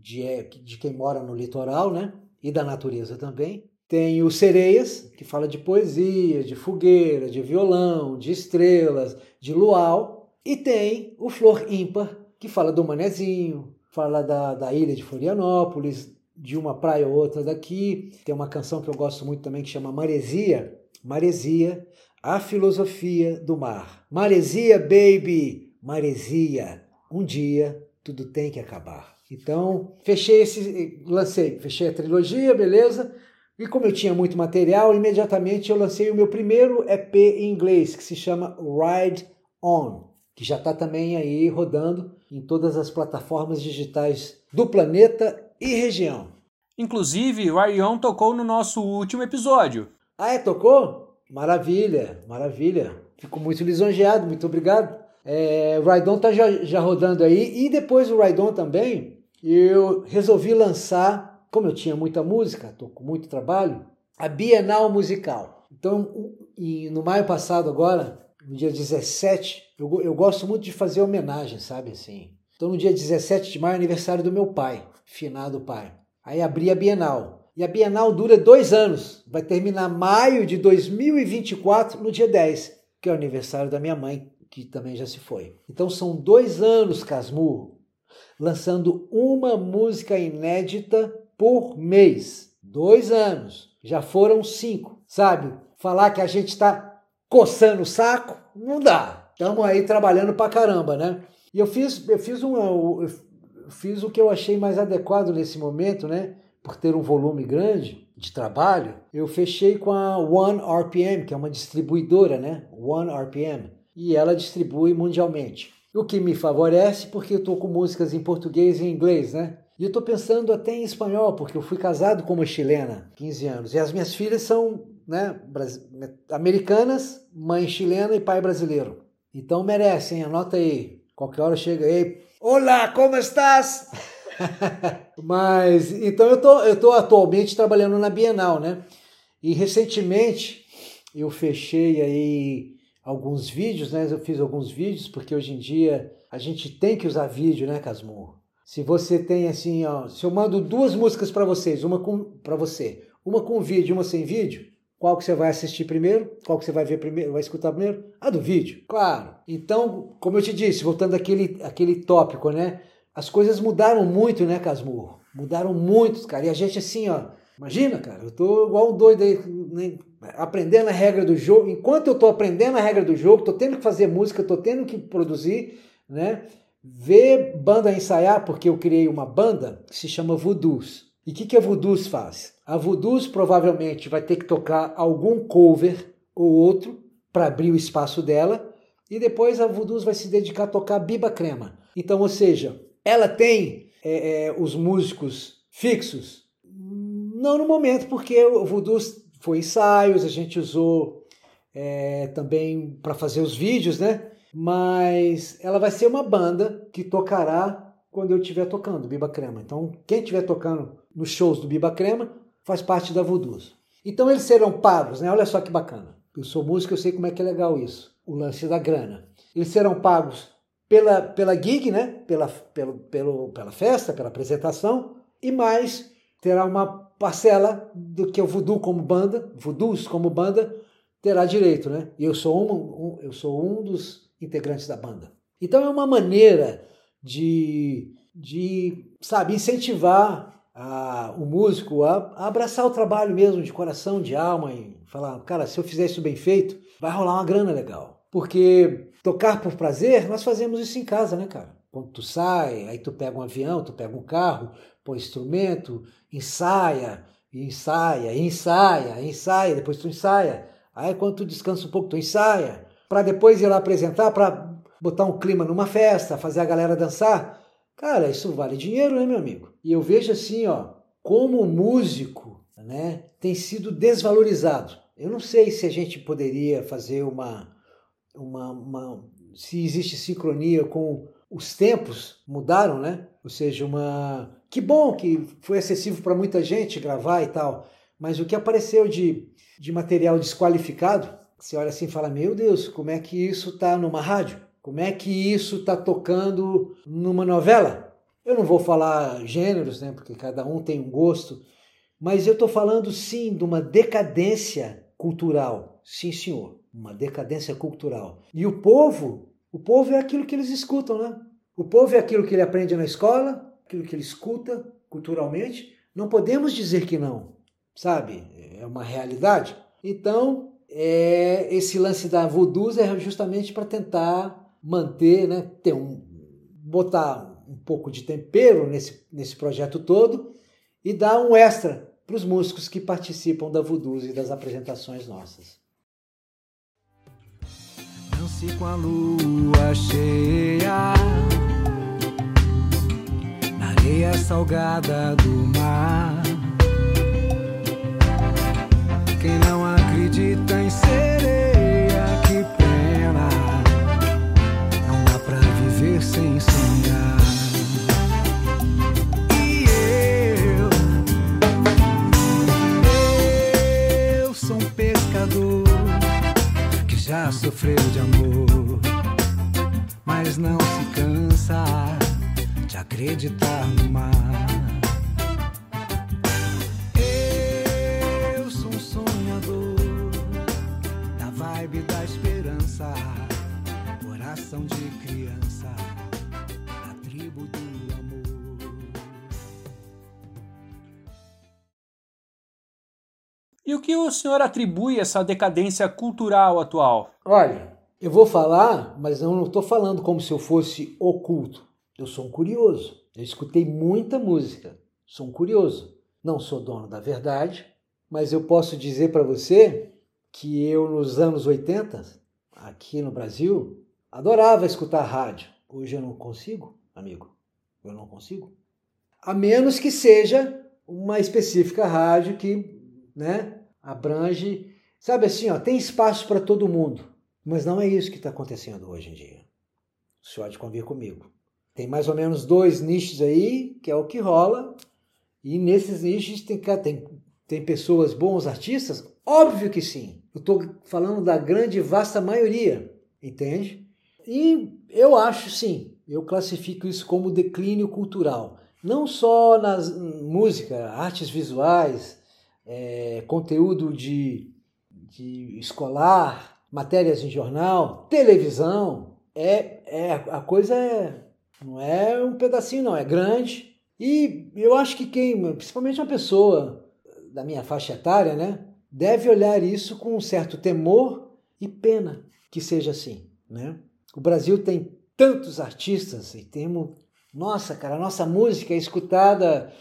de, de quem mora no litoral, né? E da natureza também. Tem o Sereias, que fala de poesia, de fogueira, de violão, de estrelas, de luau. E tem o Flor Ímpar, que fala do Manezinho, fala da, da ilha de Florianópolis, de uma praia ou outra daqui. Tem uma canção que eu gosto muito também que chama Maresia. Maresia, a filosofia do mar. Maresia, baby, maresia. Um dia tudo tem que acabar. Então, fechei esse, lancei, fechei a trilogia, beleza? E como eu tinha muito material, imediatamente eu lancei o meu primeiro EP em inglês, que se chama Ride On, que já está também aí rodando em todas as plataformas digitais do planeta e região. Inclusive, Ryan tocou no nosso último episódio. Ah, é? Tocou? Maravilha, maravilha. Fico muito lisonjeado, muito obrigado. É, o Ride On tá já, já rodando aí. E depois do Ride On também, eu resolvi lançar como eu tinha muita música, estou com muito trabalho, a Bienal Musical. Então, no maio passado agora, no dia 17, eu, eu gosto muito de fazer homenagem, sabe assim. Então, no dia 17 de maio, é aniversário do meu pai, finado pai. Aí abri a Bienal. E a Bienal dura dois anos. Vai terminar maio de 2024, no dia 10, que é o aniversário da minha mãe, que também já se foi. Então são dois anos, Casmurro, lançando uma música inédita por mês. Dois anos. Já foram cinco. Sabe? Falar que a gente está coçando o saco, não dá. Estamos aí trabalhando pra caramba, né? E eu fiz, eu fiz uma. Eu fiz o que eu achei mais adequado nesse momento, né? Por ter um volume grande de trabalho, eu fechei com a One RPM, que é uma distribuidora, né? One RPM. E ela distribui mundialmente. O que me favorece porque eu estou com músicas em português e em inglês, né? E eu estou pensando até em espanhol, porque eu fui casado com uma chilena, 15 anos. E as minhas filhas são né, americanas, mãe chilena e pai brasileiro. Então merecem, anota aí. Qualquer hora chega aí. Olá, como estás? Mas, então eu tô, eu tô atualmente trabalhando na Bienal, né? E recentemente eu fechei aí alguns vídeos, né? Eu fiz alguns vídeos, porque hoje em dia a gente tem que usar vídeo, né, Casmurro? Se você tem assim, ó, se eu mando duas músicas para vocês, uma com para você, uma com vídeo, uma sem vídeo, qual que você vai assistir primeiro? Qual que você vai ver primeiro? Vai escutar primeiro? A do vídeo, claro. Então, como eu te disse, voltando àquele, àquele tópico, né? As coisas mudaram muito, né, Casmurro? Mudaram muito, cara. E a gente assim, ó, imagina, cara, eu tô igual um doido aí, né? aprendendo a regra do jogo. Enquanto eu tô aprendendo a regra do jogo, tô tendo que fazer música, tô tendo que produzir, né? ver banda ensaiar, porque eu criei uma banda que se chama Voodoos. E o que, que a Voodoos faz? A Voodoos provavelmente vai ter que tocar algum cover ou outro para abrir o espaço dela, e depois a Voodoos vai se dedicar a tocar Biba Crema. Então, ou seja, ela tem é, é, os músicos fixos? Não no momento, porque o Voodoos foi ensaios, a gente usou é, também para fazer os vídeos, né? mas ela vai ser uma banda que tocará quando eu estiver tocando Biba Crema. Então, quem estiver tocando nos shows do Biba Crema faz parte da Voodoos. Então, eles serão pagos, né? Olha só que bacana. Eu sou músico, eu sei como é que é legal isso, o lance da grana. Eles serão pagos pela, pela gig, né? Pela, pelo, pelo, pela festa, pela apresentação, e mais terá uma parcela do que o Voodoo como banda, Voodoos como banda, terá direito, né? E eu sou um, um eu sou um dos integrantes da banda. Então é uma maneira de, de sabe, incentivar a, o músico a, a, abraçar o trabalho mesmo de coração, de alma e falar, cara, se eu fizer isso bem feito, vai rolar uma grana legal. Porque tocar por prazer, nós fazemos isso em casa, né, cara? Quando tu sai, aí tu pega um avião, tu pega um carro, põe instrumento, ensaia, ensaia, ensaia, ensaia, depois tu ensaia. Aí quando tu descansa um pouco, tu ensaia para depois ir lá apresentar, para botar um clima numa festa, fazer a galera dançar. Cara, isso vale dinheiro, né, meu amigo? E eu vejo assim, ó, como o músico, né, tem sido desvalorizado. Eu não sei se a gente poderia fazer uma, uma, uma se existe sincronia com os tempos mudaram, né? Ou seja, uma que bom que foi acessível para muita gente gravar e tal, mas o que apareceu de, de material desqualificado você olha assim e fala: Meu Deus, como é que isso está numa rádio? Como é que isso está tocando numa novela? Eu não vou falar gêneros, né, porque cada um tem um gosto, mas eu estou falando sim de uma decadência cultural. Sim, senhor, uma decadência cultural. E o povo, o povo é aquilo que eles escutam, né? O povo é aquilo que ele aprende na escola, aquilo que ele escuta culturalmente. Não podemos dizer que não, sabe? É uma realidade. Então, é, esse lance da Voodoo é justamente para tentar manter, né, ter um, botar um pouco de tempero nesse, nesse projeto todo e dar um extra para os músicos que participam da Voodoo e das apresentações nossas. Dance com a lua cheia na areia salgada do mar. Quem não acredita em sereia, E eu, eu sou um pescador que já sofreu de amor, mas não se cansa de acreditar no mar. Eu sou um sonhador da vibe da esperança, coração de criança, E o que o senhor atribui a essa decadência cultural atual? Olha, eu vou falar, mas eu não estou falando como se eu fosse oculto. Eu sou um curioso. Eu escutei muita música. Sou um curioso. Não sou dono da verdade, mas eu posso dizer para você que eu, nos anos 80, aqui no Brasil, adorava escutar rádio. Hoje eu não consigo, amigo. Eu não consigo. A menos que seja uma específica rádio que né, abrange. Sabe assim, ó, tem espaço para todo mundo. Mas não é isso que está acontecendo hoje em dia. O senhor de convir comigo. Tem mais ou menos dois nichos aí, que é o que rola. E nesses nichos tem, tem, tem pessoas, bons artistas? Óbvio que sim. Eu estou falando da grande vasta maioria, entende? E eu acho sim, eu classifico isso como declínio cultural. Não só na música, artes visuais, é, conteúdo de, de escolar, matérias em jornal, televisão. É, é a coisa é, não é um pedacinho, não, é grande. E eu acho que quem, principalmente uma pessoa da minha faixa etária, né, deve olhar isso com um certo temor e pena que seja assim, né? O Brasil tem tantos artistas e temos, nossa, cara, a nossa música é escutada,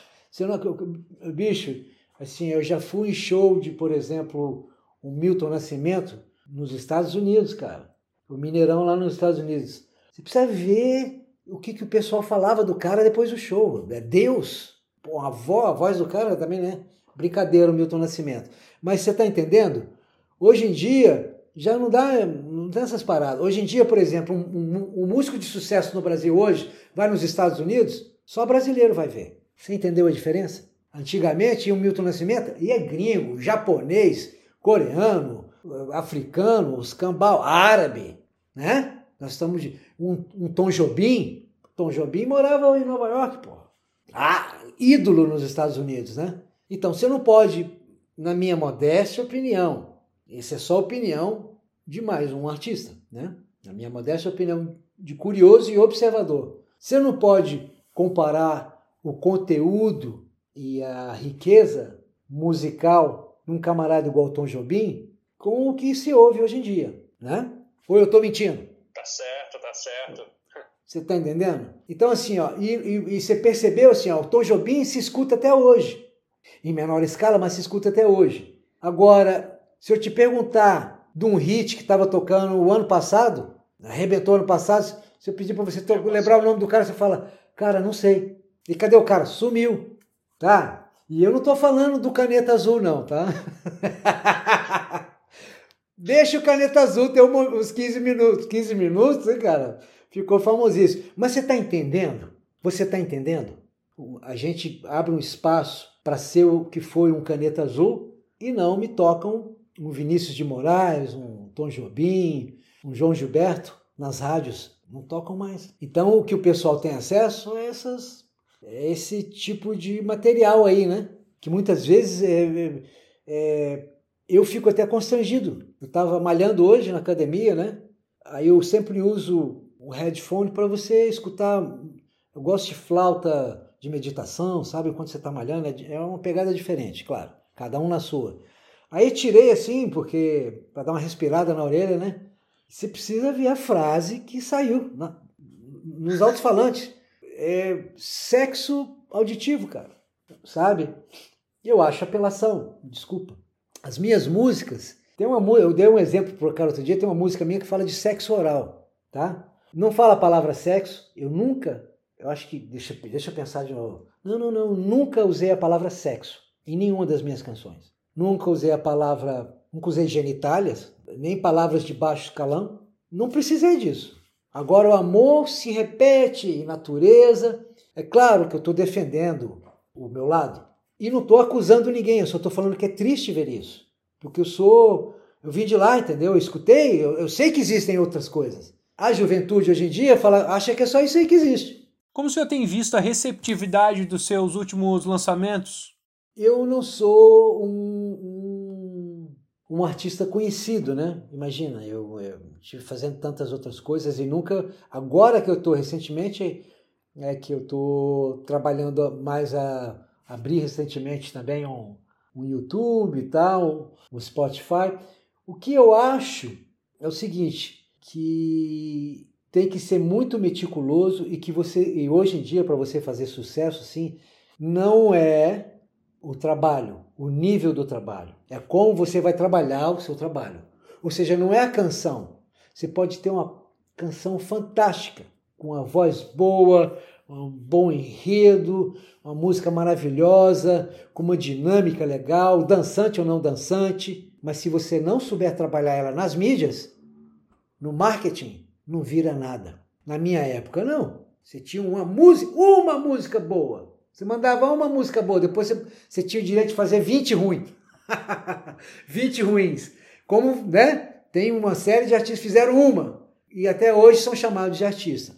bicho, assim, eu já fui em show de, por exemplo, o Milton Nascimento nos Estados Unidos, cara. O Mineirão lá nos Estados Unidos. Você precisa ver o que, que o pessoal falava do cara depois do show. É Deus. Pô, a, a voz do cara também, né? Brincadeira, o Milton Nascimento. Mas você está entendendo? Hoje em dia, já não dá, não tem essas paradas. Hoje em dia, por exemplo, um, um, um, músico de sucesso no Brasil hoje vai nos Estados Unidos, só brasileiro vai ver. Você entendeu a diferença? Antigamente, o Milton Nascimento ia gringo, japonês, coreano, africano, escambau, árabe, né? Nós estamos de um, um Tom Jobim. Tom Jobim morava em Nova York, pô. Ah, ídolo nos Estados Unidos, né? Então você não pode, na minha modesta opinião, isso é só opinião de mais um artista, né? Na minha modesta opinião de curioso e observador. Você não pode comparar o conteúdo e a riqueza musical num camarada igual Tom Jobim com o que se ouve hoje em dia, né? Ou eu estou mentindo? Tá certo, tá certo. Você está entendendo? Então, assim, ó, e, e, e, você percebeu assim, ó, o Tom Jobim se escuta até hoje. Em menor escala, mas se escuta até hoje. Agora, se eu te perguntar de um hit que estava tocando o ano passado, arrebentou ano passado, se eu pedir para você lembrar o nome do cara, você fala, cara, não sei. E cadê o cara? Sumiu. Tá? E eu não estou falando do caneta azul, não, tá? Deixa o caneta azul ter uns 15 minutos. 15 minutos, hein, cara? Ficou famosíssimo. Mas você está entendendo? Você está entendendo? A gente abre um espaço para ser o que foi um caneta azul e não me tocam um Vinícius de Moraes, um Tom Jobim, um João Gilberto nas rádios. Não tocam mais. Então o que o pessoal tem acesso é essas, esse tipo de material aí, né? Que muitas vezes é, é, é eu fico até constrangido. Eu estava malhando hoje na academia, né? Aí eu sempre uso o headphone para você escutar. Eu gosto de flauta de meditação, sabe? Quando você está malhando, é uma pegada diferente, claro. Cada um na sua. Aí tirei assim, porque para dar uma respirada na orelha, né? Você precisa ver a frase que saiu na, nos alto-falantes. É sexo auditivo, cara. Sabe? Eu acho apelação, desculpa. As minhas músicas, tem uma eu dei um exemplo pro cara outro dia, tem uma música minha que fala de sexo oral, tá? Não fala a palavra sexo, eu nunca, eu acho que, deixa, deixa eu pensar de novo. Não, não, não, nunca usei a palavra sexo em nenhuma das minhas canções. Nunca usei a palavra, nunca usei genitálias, nem palavras de baixo escalão. Não precisei disso. Agora o amor se repete em natureza. É claro que eu estou defendendo o meu lado. E não estou acusando ninguém, eu só estou falando que é triste ver isso. Porque eu sou. Eu vim de lá, entendeu? Eu escutei, eu, eu sei que existem outras coisas. A juventude hoje em dia fala, acha que é só isso aí que existe. Como o senhor tem visto a receptividade dos seus últimos lançamentos? Eu não sou um, um, artista conhecido, né? Imagina, eu, eu estive fazendo tantas outras coisas e nunca. Agora que eu estou recentemente, é que eu estou trabalhando mais a abrir recentemente também um, um YouTube e tal, um Spotify. O que eu acho é o seguinte, que tem que ser muito meticuloso e que você e hoje em dia para você fazer sucesso assim, não é o trabalho, o nível do trabalho. É como você vai trabalhar o seu trabalho. Ou seja, não é a canção. Você pode ter uma canção fantástica, com uma voz boa, um bom enredo, uma música maravilhosa, com uma dinâmica legal, dançante ou não dançante, mas se você não souber trabalhar ela nas mídias, no marketing, não vira nada. Na minha época, não. Você tinha uma música, uma música boa. Você mandava uma música boa, depois você, você tinha o direito de fazer 20 ruins. 20 ruins. Como, né? Tem uma série de artistas que fizeram uma e até hoje são chamados de artista.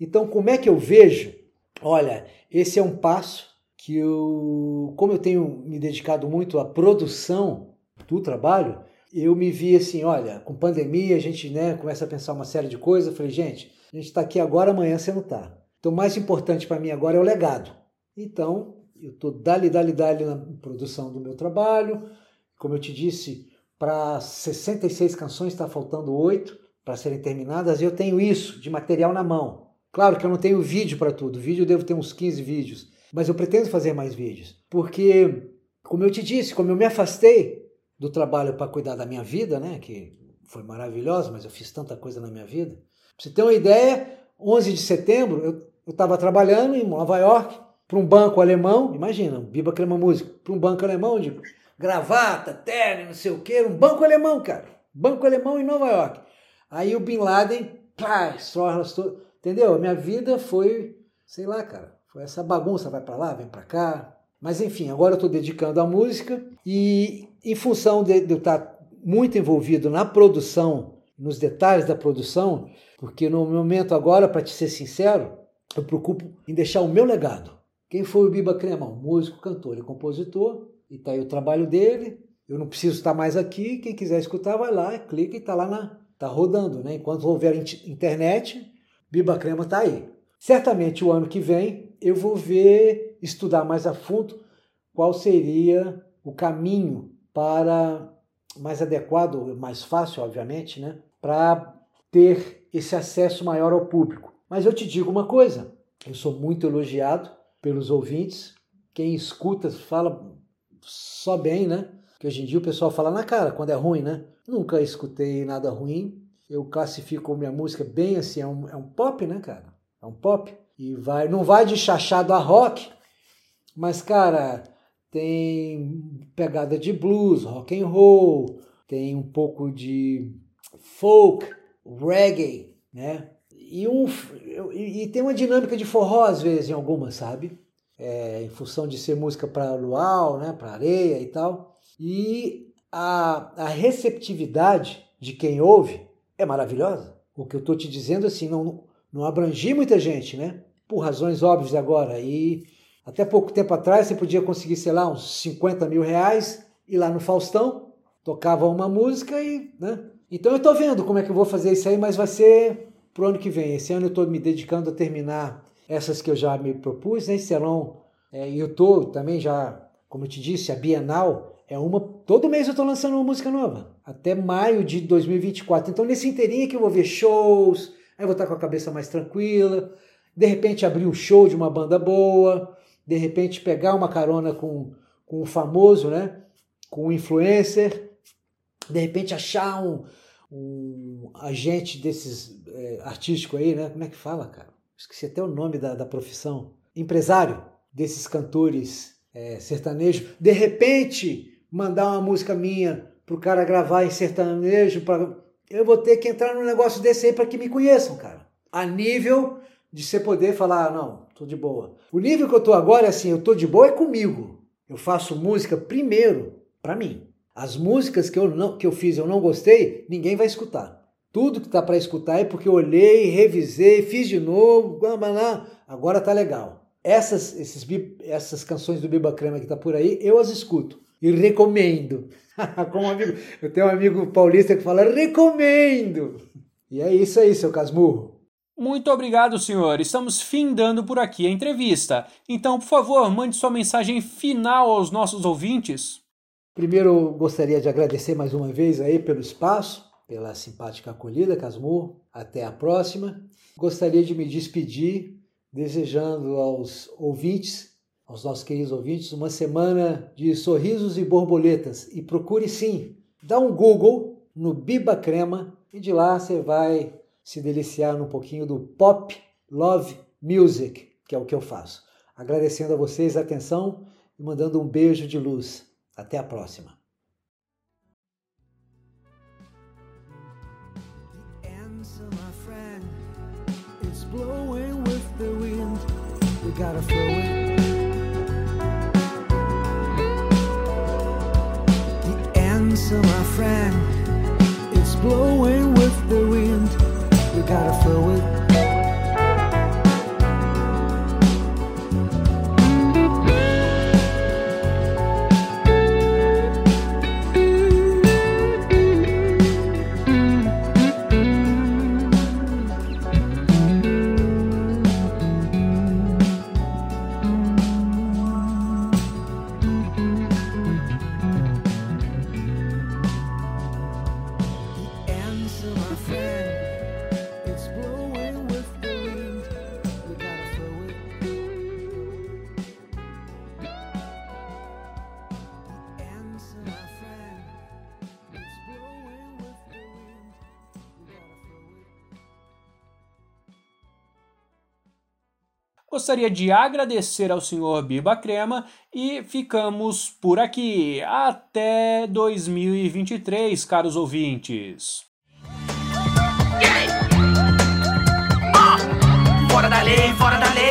Então, como é que eu vejo? Olha, esse é um passo que eu, como eu tenho me dedicado muito à produção do trabalho, eu me vi assim, olha, com pandemia a gente né, começa a pensar uma série de coisas. Eu falei, gente, a gente está aqui agora, amanhã você não está. Então, o mais importante para mim agora é o legado. Então, eu estou dali, dali, dali na produção do meu trabalho. Como eu te disse, para 66 canções está faltando 8 para serem terminadas. Eu tenho isso de material na mão. Claro que eu não tenho vídeo para tudo. Vídeo eu devo ter uns 15 vídeos. Mas eu pretendo fazer mais vídeos. Porque, como eu te disse, como eu me afastei do trabalho para cuidar da minha vida, né? Que foi maravilhosa, mas eu fiz tanta coisa na minha vida. Pra você ter uma ideia, 11 de setembro eu estava trabalhando em Nova York para um banco alemão, imagina, Biba Crema Música, para um banco alemão de gravata, terno, não sei o que, um banco alemão, cara. Banco alemão em Nova York. Aí o Bin Laden, pá, estoura, entendeu? A minha vida foi, sei lá, cara, foi essa bagunça, vai para lá, vem para cá. Mas enfim, agora eu estou dedicando à música e em função de, de eu estar muito envolvido na produção, nos detalhes da produção, porque no momento agora, para te ser sincero, eu preocupo em deixar o meu legado. Quem foi o Biba Cremão? Músico, cantor e compositor. E tá aí o trabalho dele. Eu não preciso estar mais aqui. Quem quiser escutar, vai lá, clica e tá lá na. tá rodando, né? Enquanto houver internet, Biba Crema tá aí. Certamente o ano que vem eu vou ver, estudar mais a fundo qual seria o caminho para mais adequado, mais fácil, obviamente, né? Para ter esse acesso maior ao público. Mas eu te digo uma coisa, eu sou muito elogiado pelos ouvintes. Quem escuta fala só bem, né? Que hoje em dia o pessoal fala na cara quando é ruim, né? Nunca escutei nada ruim. Eu classifico minha música bem assim, é um, é um pop, né, cara? É um pop. E vai, não vai de chachado a rock, mas, cara, tem pegada de blues, rock and roll, tem um pouco de folk, reggae, né? E, um, e, tem uma dinâmica de forró às vezes em algumas, sabe? É, em função de ser música para luau, né, para areia e tal. E a, a receptividade de quem ouve é maravilhosa. O que eu estou te dizendo assim, não, não abrangi muita gente, né? Por razões óbvias agora. E até pouco tempo atrás você podia conseguir, sei lá, uns 50 mil reais ir lá no Faustão, tocava uma música e. Né? Então eu estou vendo como é que eu vou fazer isso aí, mas vai ser para o ano que vem. Esse ano eu estou me dedicando a terminar essas que eu já me propus, né? Serão, é, eu estou também já, como eu te disse, a Bienal é uma. Todo mês eu estou lançando uma música nova, até maio de 2024. Então, nesse inteirinho que eu vou ver shows, aí eu vou estar com a cabeça mais tranquila. de repente abrir o show de uma banda boa, de repente pegar uma carona com, com um famoso, né? com um influencer, de repente achar um, um agente desses é, artístico aí, né? Como é que fala, cara? Esqueci até o nome da, da profissão. Empresário desses cantores é, sertanejos. De repente, mandar uma música minha pro cara gravar em sertanejo. Pra... Eu vou ter que entrar num negócio desse aí para que me conheçam, cara. A nível de você poder falar, ah, não, tô de boa. O nível que eu tô agora é assim, eu tô de boa é comigo. Eu faço música primeiro para mim. As músicas que eu, não, que eu fiz eu não gostei, ninguém vai escutar. Tudo que tá para escutar é porque eu olhei, revisei, fiz de novo, agora tá legal. Essas, esses, essas canções do Biba Crema que tá por aí, eu as escuto e recomendo. Como amigo, eu tenho um amigo paulista que fala recomendo. E é isso aí, seu Casmurro. Muito obrigado, senhor. Estamos findando por aqui a entrevista. Então, por favor, mande sua mensagem final aos nossos ouvintes. Primeiro, gostaria de agradecer mais uma vez aí pelo espaço, pela simpática acolhida, Casmurro. Até a próxima. Gostaria de me despedir, desejando aos ouvintes aos nossos queridos ouvintes uma semana de sorrisos e borboletas. E procure sim, dá um Google no Biba Crema e de lá você vai se deliciar num pouquinho do pop love music, que é o que eu faço. Agradecendo a vocês a atenção e mandando um beijo de luz. Até a próxima. blowing Gostaria de agradecer ao senhor Biba Crema e ficamos por aqui. Até 2023, caros ouvintes. Fora da lei, fora da lei.